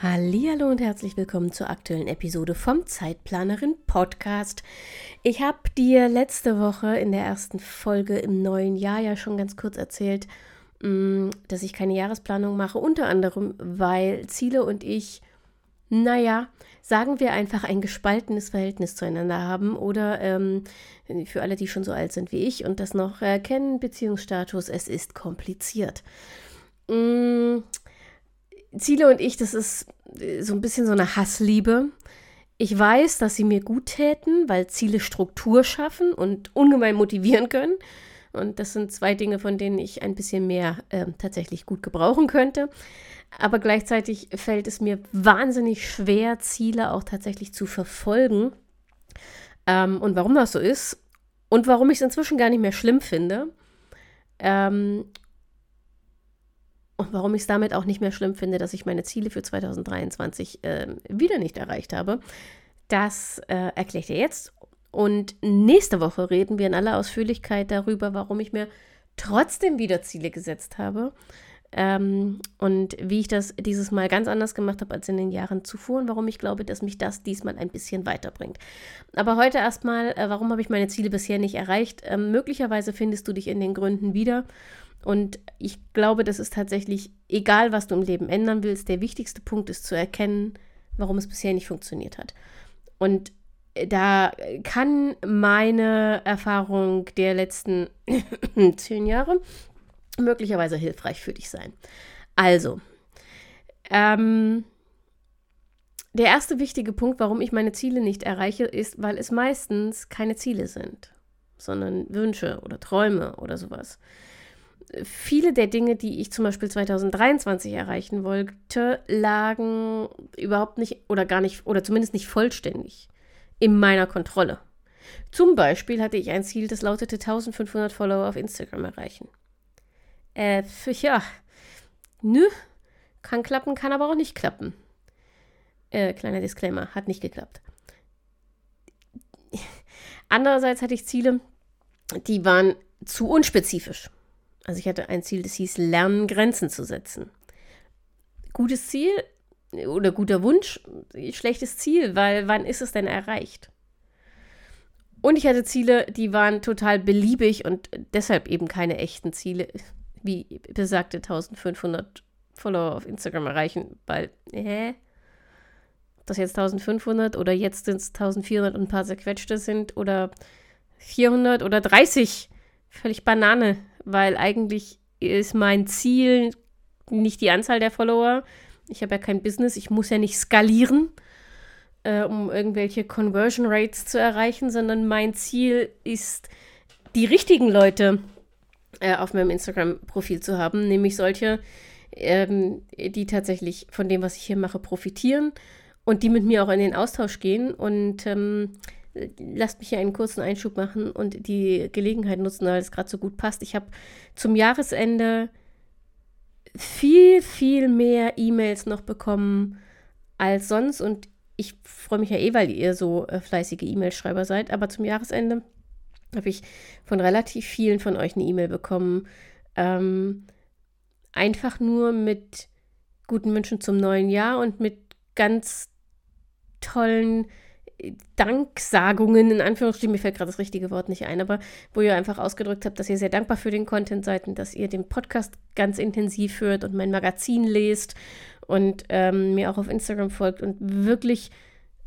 Hallo und herzlich willkommen zur aktuellen Episode vom Zeitplanerin Podcast. Ich habe dir letzte Woche in der ersten Folge im neuen Jahr ja schon ganz kurz erzählt, mm, dass ich keine Jahresplanung mache, unter anderem, weil Ziele und ich, naja, sagen wir einfach ein gespaltenes Verhältnis zueinander haben oder ähm, für alle, die schon so alt sind wie ich und das noch äh, kennen, Beziehungsstatus, es ist kompliziert. Mm, Ziele und ich, das ist äh, so ein bisschen so eine Hassliebe. Ich weiß, dass sie mir gut täten, weil Ziele Struktur schaffen und ungemein motivieren können. Und das sind zwei Dinge, von denen ich ein bisschen mehr äh, tatsächlich gut gebrauchen könnte. Aber gleichzeitig fällt es mir wahnsinnig schwer, Ziele auch tatsächlich zu verfolgen. Ähm, und warum das so ist und warum ich es inzwischen gar nicht mehr schlimm finde. Ähm, und warum ich es damit auch nicht mehr schlimm finde, dass ich meine Ziele für 2023 äh, wieder nicht erreicht habe, das äh, erkläre ich dir jetzt. Und nächste Woche reden wir in aller Ausführlichkeit darüber, warum ich mir trotzdem wieder Ziele gesetzt habe. Ähm, und wie ich das dieses Mal ganz anders gemacht habe als in den Jahren zuvor und warum ich glaube, dass mich das diesmal ein bisschen weiterbringt. Aber heute erstmal, äh, warum habe ich meine Ziele bisher nicht erreicht? Ähm, möglicherweise findest du dich in den Gründen wieder. Und ich glaube, das ist tatsächlich, egal was du im Leben ändern willst, der wichtigste Punkt ist zu erkennen, warum es bisher nicht funktioniert hat. Und da kann meine Erfahrung der letzten zehn Jahre möglicherweise hilfreich für dich sein. Also, ähm, der erste wichtige Punkt, warum ich meine Ziele nicht erreiche, ist, weil es meistens keine Ziele sind, sondern Wünsche oder Träume oder sowas viele der Dinge, die ich zum Beispiel 2023 erreichen wollte, lagen überhaupt nicht oder gar nicht oder zumindest nicht vollständig in meiner Kontrolle. Zum Beispiel hatte ich ein Ziel, das lautete 1500 Follower auf Instagram erreichen. Äh, ja, nö, kann klappen, kann aber auch nicht klappen. Äh, kleiner Disclaimer, hat nicht geklappt. Andererseits hatte ich Ziele, die waren zu unspezifisch. Also ich hatte ein Ziel, das hieß Lernen, Grenzen zu setzen. Gutes Ziel oder guter Wunsch, schlechtes Ziel, weil wann ist es denn erreicht? Und ich hatte Ziele, die waren total beliebig und deshalb eben keine echten Ziele, wie besagte 1500 Follower auf Instagram erreichen, weil, hä? Ob das jetzt 1500 oder jetzt sind es 1400 und ein paar zerquetschte sind oder 400 oder 30, völlig Banane weil eigentlich ist mein Ziel nicht die Anzahl der Follower. Ich habe ja kein Business, ich muss ja nicht skalieren, äh, um irgendwelche Conversion Rates zu erreichen, sondern mein Ziel ist, die richtigen Leute äh, auf meinem Instagram-Profil zu haben, nämlich solche, ähm, die tatsächlich von dem, was ich hier mache, profitieren und die mit mir auch in den Austausch gehen und ähm, lasst mich hier einen kurzen Einschub machen und die Gelegenheit nutzen, weil es gerade so gut passt. Ich habe zum Jahresende viel, viel mehr E-Mails noch bekommen als sonst und ich freue mich ja eh, weil ihr so äh, fleißige E-Mail-Schreiber seid, aber zum Jahresende habe ich von relativ vielen von euch eine E-Mail bekommen. Ähm, einfach nur mit guten Wünschen zum neuen Jahr und mit ganz tollen Danksagungen, in Anführungsstrichen, mir fällt gerade das richtige Wort nicht ein, aber wo ihr einfach ausgedrückt habt, dass ihr sehr dankbar für den Content seid und dass ihr den Podcast ganz intensiv hört und mein Magazin lest und ähm, mir auch auf Instagram folgt und wirklich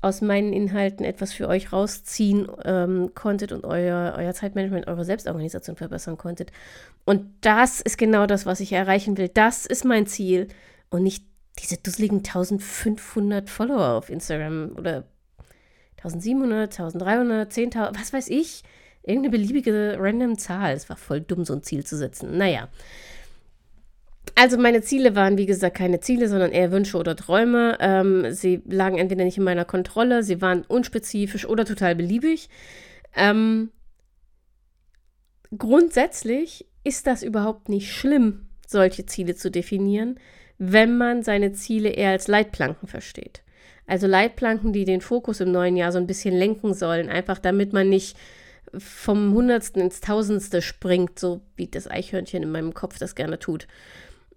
aus meinen Inhalten etwas für euch rausziehen ähm, konntet und euer, euer Zeitmanagement, eure Selbstorganisation verbessern konntet. Und das ist genau das, was ich erreichen will. Das ist mein Ziel und nicht diese dusseligen 1500 Follower auf Instagram oder 1700, 1300, 10.000, was weiß ich. Irgendeine beliebige random Zahl. Es war voll dumm, so ein Ziel zu setzen. Naja. Also meine Ziele waren, wie gesagt, keine Ziele, sondern eher Wünsche oder Träume. Ähm, sie lagen entweder nicht in meiner Kontrolle, sie waren unspezifisch oder total beliebig. Ähm, grundsätzlich ist das überhaupt nicht schlimm, solche Ziele zu definieren, wenn man seine Ziele eher als Leitplanken versteht. Also Leitplanken, die den Fokus im neuen Jahr so ein bisschen lenken sollen, einfach damit man nicht vom Hundertsten ins Tausendste springt, so wie das Eichhörnchen in meinem Kopf das gerne tut.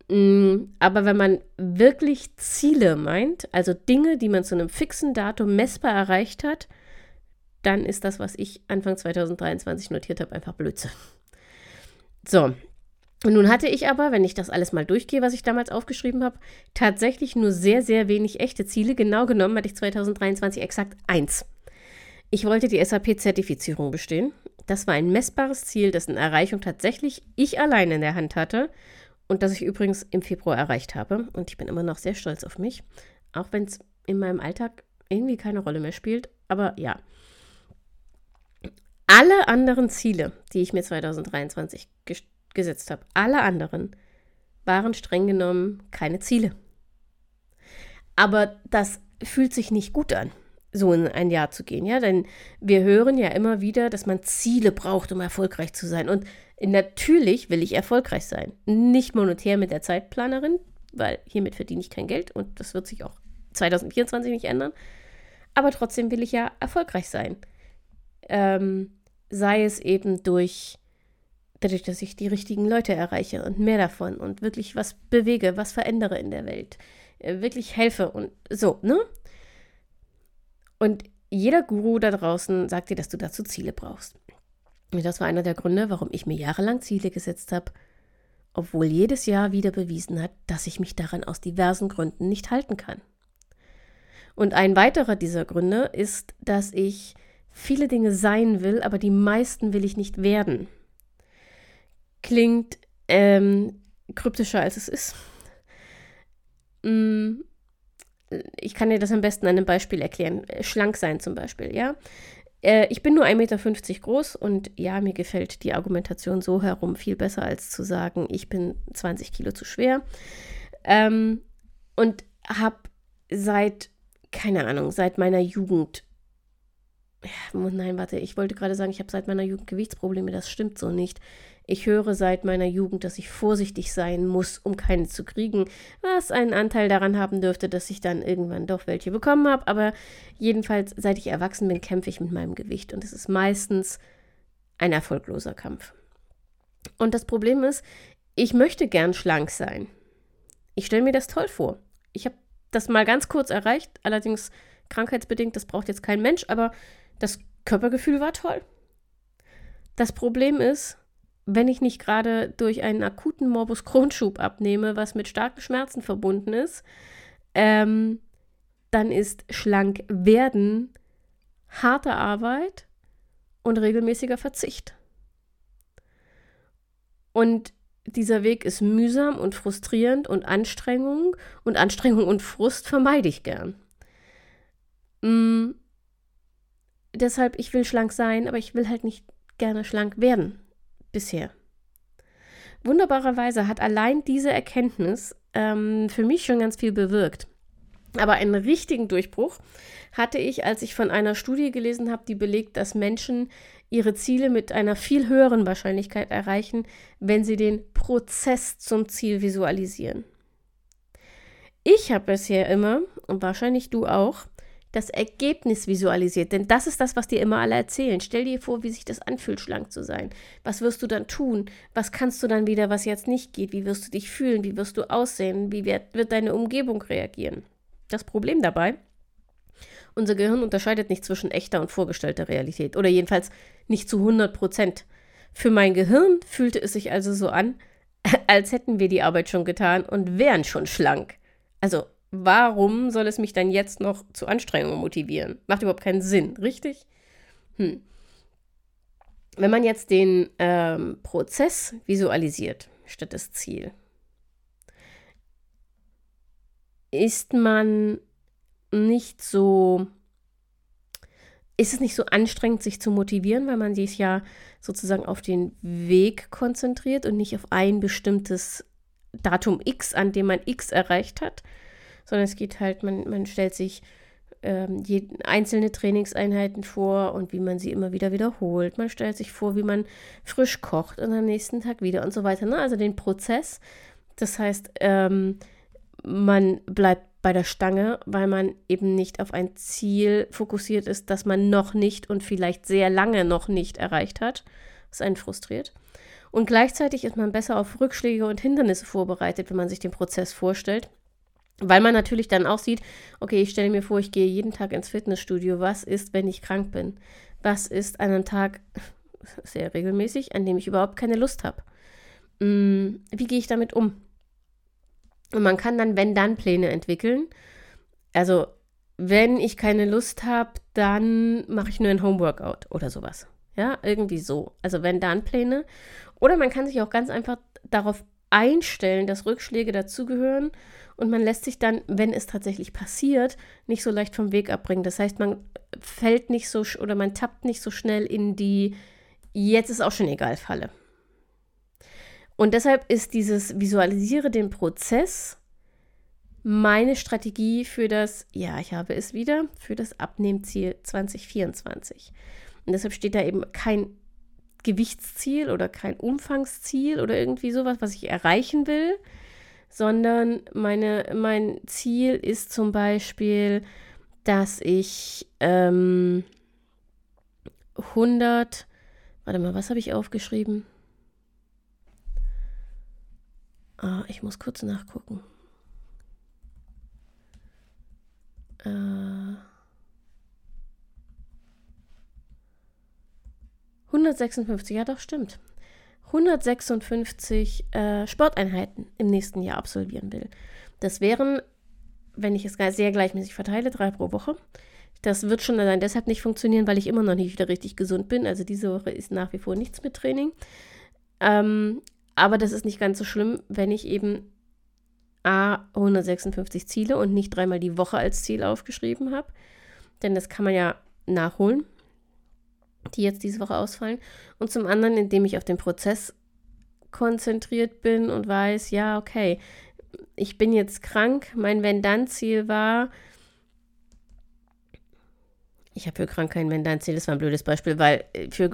Mm, aber wenn man wirklich Ziele meint, also Dinge, die man zu einem fixen Datum messbar erreicht hat, dann ist das, was ich Anfang 2023 notiert habe, einfach Blödsinn. So. Und nun hatte ich aber, wenn ich das alles mal durchgehe, was ich damals aufgeschrieben habe, tatsächlich nur sehr, sehr wenig echte Ziele. Genau genommen hatte ich 2023 exakt eins. Ich wollte die SAP-Zertifizierung bestehen. Das war ein messbares Ziel, dessen Erreichung tatsächlich ich allein in der Hand hatte und das ich übrigens im Februar erreicht habe. Und ich bin immer noch sehr stolz auf mich, auch wenn es in meinem Alltag irgendwie keine Rolle mehr spielt. Aber ja. Alle anderen Ziele, die ich mir 2023 ges gesetzt habe, alle anderen, waren streng genommen keine Ziele. Aber das fühlt sich nicht gut an, so in ein Jahr zu gehen, ja, denn wir hören ja immer wieder, dass man Ziele braucht, um erfolgreich zu sein. Und Natürlich will ich erfolgreich sein. Nicht monetär mit der Zeitplanerin, weil hiermit verdiene ich kein Geld und das wird sich auch 2024 nicht ändern. Aber trotzdem will ich ja erfolgreich sein. Ähm, sei es eben durch, dadurch, dass ich die richtigen Leute erreiche und mehr davon und wirklich was bewege, was verändere in der Welt, äh, wirklich helfe und so, ne? Und jeder Guru da draußen sagt dir, dass du dazu Ziele brauchst. Das war einer der Gründe, warum ich mir jahrelang Ziele gesetzt habe, obwohl jedes Jahr wieder bewiesen hat, dass ich mich daran aus diversen Gründen nicht halten kann. Und ein weiterer dieser Gründe ist, dass ich viele Dinge sein will, aber die meisten will ich nicht werden. Klingt ähm, kryptischer, als es ist. Mm, ich kann dir das am besten an einem Beispiel erklären. Schlank sein zum Beispiel, ja. Äh, ich bin nur 1,50 Meter groß und ja, mir gefällt die Argumentation so herum viel besser, als zu sagen, ich bin 20 Kilo zu schwer. Ähm, und habe seit, keine Ahnung, seit meiner Jugend nein, warte, ich wollte gerade sagen, ich habe seit meiner Jugend Gewichtsprobleme, das stimmt so nicht. Ich höre seit meiner Jugend, dass ich vorsichtig sein muss, um keine zu kriegen, was einen Anteil daran haben dürfte, dass ich dann irgendwann doch welche bekommen habe. Aber jedenfalls, seit ich erwachsen bin, kämpfe ich mit meinem Gewicht und es ist meistens ein erfolgloser Kampf. Und das Problem ist, ich möchte gern schlank sein. Ich stelle mir das toll vor. Ich habe das mal ganz kurz erreicht, allerdings krankheitsbedingt, das braucht jetzt kein Mensch, aber das Körpergefühl war toll. Das Problem ist, wenn ich nicht gerade durch einen akuten Morbus Crohn-Schub abnehme, was mit starken Schmerzen verbunden ist, ähm, dann ist schlank werden harte Arbeit und regelmäßiger Verzicht. Und dieser Weg ist mühsam und frustrierend und Anstrengung und Anstrengung und Frust vermeide ich gern. Mm, deshalb, ich will schlank sein, aber ich will halt nicht gerne schlank werden. Bisher. Wunderbarerweise hat allein diese Erkenntnis ähm, für mich schon ganz viel bewirkt. Aber einen richtigen Durchbruch hatte ich, als ich von einer Studie gelesen habe, die belegt, dass Menschen ihre Ziele mit einer viel höheren Wahrscheinlichkeit erreichen, wenn sie den Prozess zum Ziel visualisieren. Ich habe bisher immer, und wahrscheinlich du auch, das Ergebnis visualisiert. Denn das ist das, was dir immer alle erzählen. Stell dir vor, wie sich das anfühlt, schlank zu sein. Was wirst du dann tun? Was kannst du dann wieder, was jetzt nicht geht? Wie wirst du dich fühlen? Wie wirst du aussehen? Wie wird, wird deine Umgebung reagieren? Das Problem dabei, unser Gehirn unterscheidet nicht zwischen echter und vorgestellter Realität. Oder jedenfalls nicht zu 100 Prozent. Für mein Gehirn fühlte es sich also so an, als hätten wir die Arbeit schon getan und wären schon schlank. Also warum soll es mich dann jetzt noch zu Anstrengungen motivieren? Macht überhaupt keinen Sinn, richtig? Hm. Wenn man jetzt den ähm, Prozess visualisiert statt das Ziel, ist man nicht so, ist es nicht so anstrengend, sich zu motivieren, weil man sich ja sozusagen auf den Weg konzentriert und nicht auf ein bestimmtes Datum X, an dem man X erreicht hat, sondern es geht halt, man, man stellt sich ähm, je, einzelne Trainingseinheiten vor und wie man sie immer wieder wiederholt. Man stellt sich vor, wie man frisch kocht und am nächsten Tag wieder und so weiter. Ne? Also den Prozess. Das heißt, ähm, man bleibt bei der Stange, weil man eben nicht auf ein Ziel fokussiert ist, das man noch nicht und vielleicht sehr lange noch nicht erreicht hat, was einen frustriert. Und gleichzeitig ist man besser auf Rückschläge und Hindernisse vorbereitet, wenn man sich den Prozess vorstellt. Weil man natürlich dann auch sieht, okay, ich stelle mir vor, ich gehe jeden Tag ins Fitnessstudio. Was ist, wenn ich krank bin? Was ist an einem Tag, sehr regelmäßig, an dem ich überhaupt keine Lust habe? Hm, wie gehe ich damit um? Und man kann dann, wenn dann Pläne entwickeln. Also, wenn ich keine Lust habe, dann mache ich nur ein Homeworkout oder sowas. Ja, irgendwie so. Also, wenn dann Pläne. Oder man kann sich auch ganz einfach darauf einstellen, dass Rückschläge dazugehören und man lässt sich dann, wenn es tatsächlich passiert, nicht so leicht vom Weg abbringen. Das heißt, man fällt nicht so oder man tappt nicht so schnell in die jetzt ist auch schon egal Falle. Und deshalb ist dieses Visualisiere den Prozess meine Strategie für das, ja, ich habe es wieder, für das Abnehmziel 2024. Und deshalb steht da eben kein Gewichtsziel oder kein Umfangsziel oder irgendwie sowas, was ich erreichen will, sondern meine, mein Ziel ist zum Beispiel, dass ich ähm, 100, warte mal, was habe ich aufgeschrieben? Ah, ich muss kurz nachgucken. Äh, 156, ja doch, stimmt. 156 äh, Sporteinheiten im nächsten Jahr absolvieren will. Das wären, wenn ich es sehr gleichmäßig verteile, drei pro Woche. Das wird schon allein deshalb nicht funktionieren, weil ich immer noch nicht wieder richtig gesund bin. Also diese Woche ist nach wie vor nichts mit Training. Ähm, aber das ist nicht ganz so schlimm, wenn ich eben A 156 Ziele und nicht dreimal die Woche als Ziel aufgeschrieben habe. Denn das kann man ja nachholen, die jetzt diese Woche ausfallen. Und zum anderen, indem ich auf den Prozess konzentriert bin und weiß, ja, okay, ich bin jetzt krank. Mein Wenn-Dann-Ziel war, ich habe für krank kein Wenn-Dann-Ziel, das war ein blödes Beispiel, weil äh, für,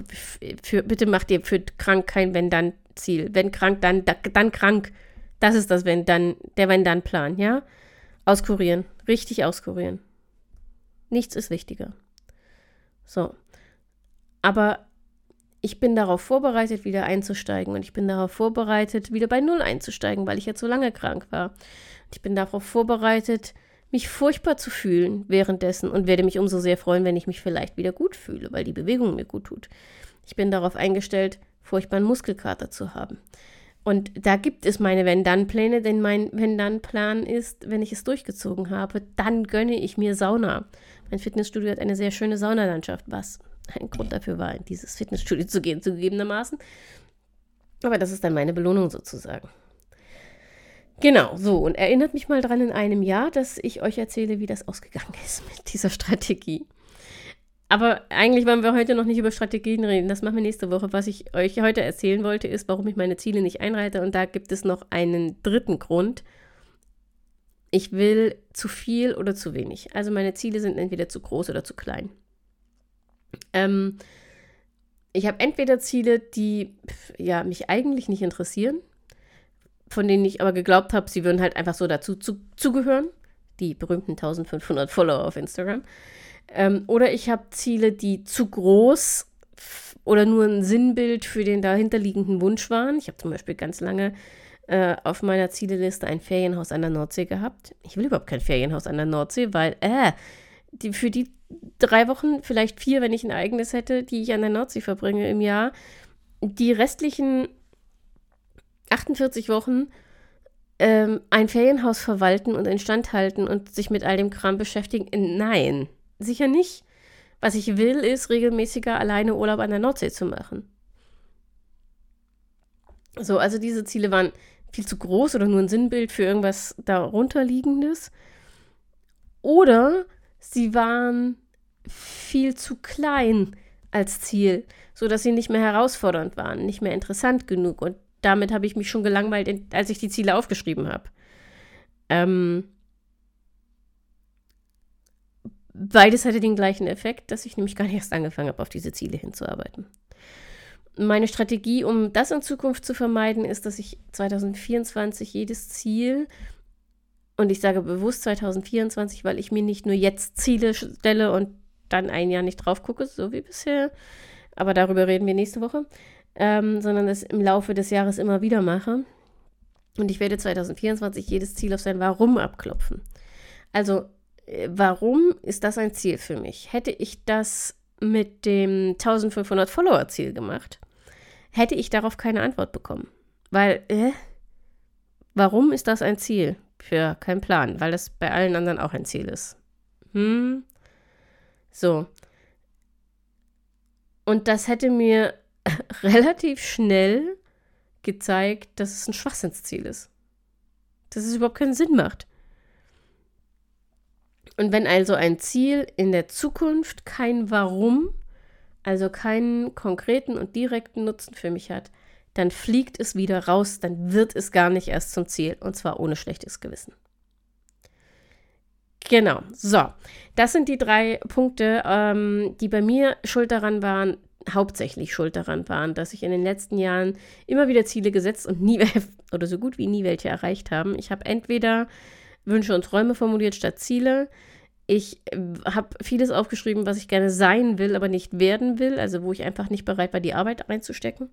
für, bitte macht ihr für krank kein Wenn-Dann-Ziel. Ziel. Wenn krank, dann, dann krank. Das ist das wenn dann, der Wenn-Dann-Plan, ja? Auskurieren. Richtig auskurieren. Nichts ist wichtiger. So. Aber ich bin darauf vorbereitet, wieder einzusteigen. Und ich bin darauf vorbereitet, wieder bei Null einzusteigen, weil ich jetzt so lange krank war. Ich bin darauf vorbereitet, mich furchtbar zu fühlen währenddessen und werde mich umso sehr freuen, wenn ich mich vielleicht wieder gut fühle, weil die Bewegung mir gut tut. Ich bin darauf eingestellt, furchtbaren Muskelkater zu haben. Und da gibt es meine Wenn-Dann-Pläne, denn mein Wenn-Dann-Plan ist, wenn ich es durchgezogen habe, dann gönne ich mir Sauna. Mein Fitnessstudio hat eine sehr schöne Saunalandschaft, was ein Grund dafür war, in dieses Fitnessstudio zu gehen, zugegebenermaßen. Aber das ist dann meine Belohnung sozusagen. Genau, so. Und erinnert mich mal dran in einem Jahr, dass ich euch erzähle, wie das ausgegangen ist mit dieser Strategie. Aber eigentlich wollen wir heute noch nicht über Strategien reden. Das machen wir nächste Woche. Was ich euch heute erzählen wollte, ist, warum ich meine Ziele nicht einreite. Und da gibt es noch einen dritten Grund. Ich will zu viel oder zu wenig. Also meine Ziele sind entweder zu groß oder zu klein. Ähm, ich habe entweder Ziele, die ja, mich eigentlich nicht interessieren, von denen ich aber geglaubt habe, sie würden halt einfach so dazu zu, zugehören. Die berühmten 1500 Follower auf Instagram. Ähm, oder ich habe Ziele, die zu groß oder nur ein Sinnbild für den dahinterliegenden Wunsch waren. Ich habe zum Beispiel ganz lange äh, auf meiner Zieleliste ein Ferienhaus an der Nordsee gehabt. Ich will überhaupt kein Ferienhaus an der Nordsee, weil, äh, die, für die drei Wochen, vielleicht vier, wenn ich ein eigenes hätte, die ich an der Nordsee verbringe im Jahr, die restlichen 48 Wochen ähm, ein Ferienhaus verwalten und instand halten und sich mit all dem Kram beschäftigen. Nein, sicher nicht. Was ich will, ist regelmäßiger alleine Urlaub an der Nordsee zu machen. So, also diese Ziele waren viel zu groß oder nur ein Sinnbild für irgendwas darunterliegendes. Oder sie waren viel zu klein als Ziel, sodass sie nicht mehr herausfordernd waren, nicht mehr interessant genug. Und damit habe ich mich schon gelangweilt, als ich die Ziele aufgeschrieben habe. Ähm, beides hatte den gleichen Effekt, dass ich nämlich gar nicht erst angefangen habe, auf diese Ziele hinzuarbeiten. Meine Strategie, um das in Zukunft zu vermeiden, ist, dass ich 2024 jedes Ziel, und ich sage bewusst 2024, weil ich mir nicht nur jetzt Ziele stelle und dann ein Jahr nicht drauf gucke, so wie bisher, aber darüber reden wir nächste Woche, ähm, sondern das im Laufe des Jahres immer wieder mache. Und ich werde 2024 jedes Ziel auf sein Warum abklopfen. Also, äh, warum ist das ein Ziel für mich? Hätte ich das mit dem 1500 Follower-Ziel gemacht, hätte ich darauf keine Antwort bekommen. Weil, äh, warum ist das ein Ziel? Für keinen Plan, weil das bei allen anderen auch ein Ziel ist. Hm. So. Und das hätte mir relativ schnell gezeigt, dass es ein Schwachsinnsziel ist. Dass es überhaupt keinen Sinn macht. Und wenn also ein Ziel in der Zukunft kein Warum, also keinen konkreten und direkten Nutzen für mich hat, dann fliegt es wieder raus, dann wird es gar nicht erst zum Ziel und zwar ohne schlechtes Gewissen. Genau, so. Das sind die drei Punkte, ähm, die bei mir schuld daran waren, hauptsächlich schuld daran waren, dass ich in den letzten Jahren immer wieder Ziele gesetzt und nie oder so gut wie nie welche erreicht haben. Ich habe entweder Wünsche und Träume formuliert statt Ziele. Ich äh, habe vieles aufgeschrieben, was ich gerne sein will, aber nicht werden will, also wo ich einfach nicht bereit war, die Arbeit reinzustecken.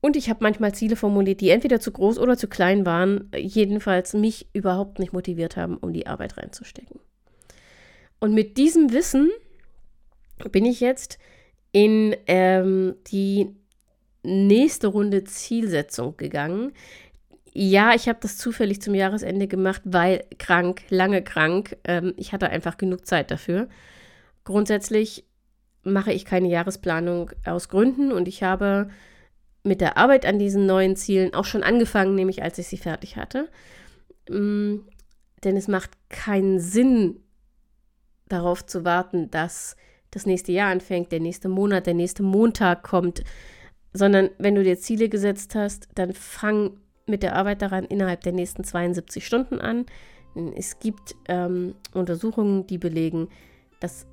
Und ich habe manchmal Ziele formuliert, die entweder zu groß oder zu klein waren, jedenfalls mich überhaupt nicht motiviert haben, um die Arbeit reinzustecken. Und mit diesem Wissen bin ich jetzt in ähm, die nächste Runde Zielsetzung gegangen. Ja, ich habe das zufällig zum Jahresende gemacht, weil krank, lange krank. Ähm, ich hatte einfach genug Zeit dafür. Grundsätzlich mache ich keine Jahresplanung aus Gründen und ich habe mit der Arbeit an diesen neuen Zielen auch schon angefangen, nämlich als ich sie fertig hatte. Ähm, denn es macht keinen Sinn, darauf zu warten, dass das nächste Jahr anfängt, der nächste Monat, der nächste Montag kommt, sondern wenn du dir Ziele gesetzt hast, dann fang mit der Arbeit daran innerhalb der nächsten 72 Stunden an. Es gibt ähm, Untersuchungen, die belegen, dass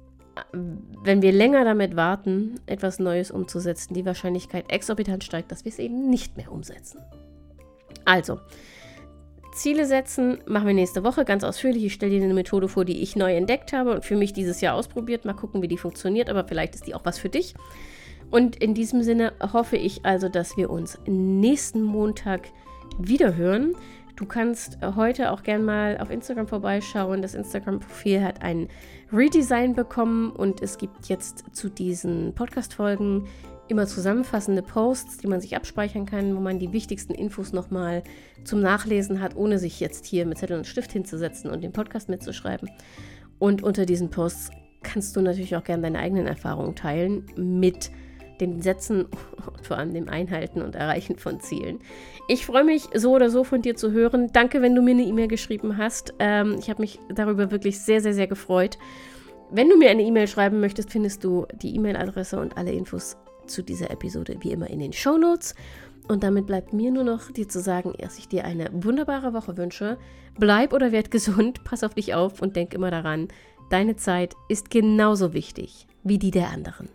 wenn wir länger damit warten, etwas Neues umzusetzen, die Wahrscheinlichkeit exorbitant steigt, dass wir es eben nicht mehr umsetzen. Also, Ziele setzen machen wir nächste Woche ganz ausführlich. Ich stelle dir eine Methode vor, die ich neu entdeckt habe und für mich dieses Jahr ausprobiert. Mal gucken, wie die funktioniert, aber vielleicht ist die auch was für dich. Und in diesem Sinne hoffe ich also, dass wir uns nächsten Montag wieder hören. Du kannst heute auch gern mal auf Instagram vorbeischauen. Das Instagram-Profil hat ein Redesign bekommen und es gibt jetzt zu diesen Podcast-Folgen immer zusammenfassende Posts, die man sich abspeichern kann, wo man die wichtigsten Infos nochmal zum Nachlesen hat, ohne sich jetzt hier mit Zettel und Stift hinzusetzen und den Podcast mitzuschreiben. Und unter diesen Posts kannst du natürlich auch gerne deine eigenen Erfahrungen teilen mit den Sätzen und vor allem dem Einhalten und Erreichen von Zielen. Ich freue mich so oder so von dir zu hören. Danke, wenn du mir eine E-Mail geschrieben hast. Ähm, ich habe mich darüber wirklich sehr, sehr, sehr gefreut. Wenn du mir eine E-Mail schreiben möchtest, findest du die E-Mail-Adresse und alle Infos zu dieser Episode wie immer in den Show Notes. Und damit bleibt mir nur noch dir zu sagen, dass ich dir eine wunderbare Woche wünsche. Bleib oder werd gesund, pass auf dich auf und denk immer daran, deine Zeit ist genauso wichtig wie die der anderen.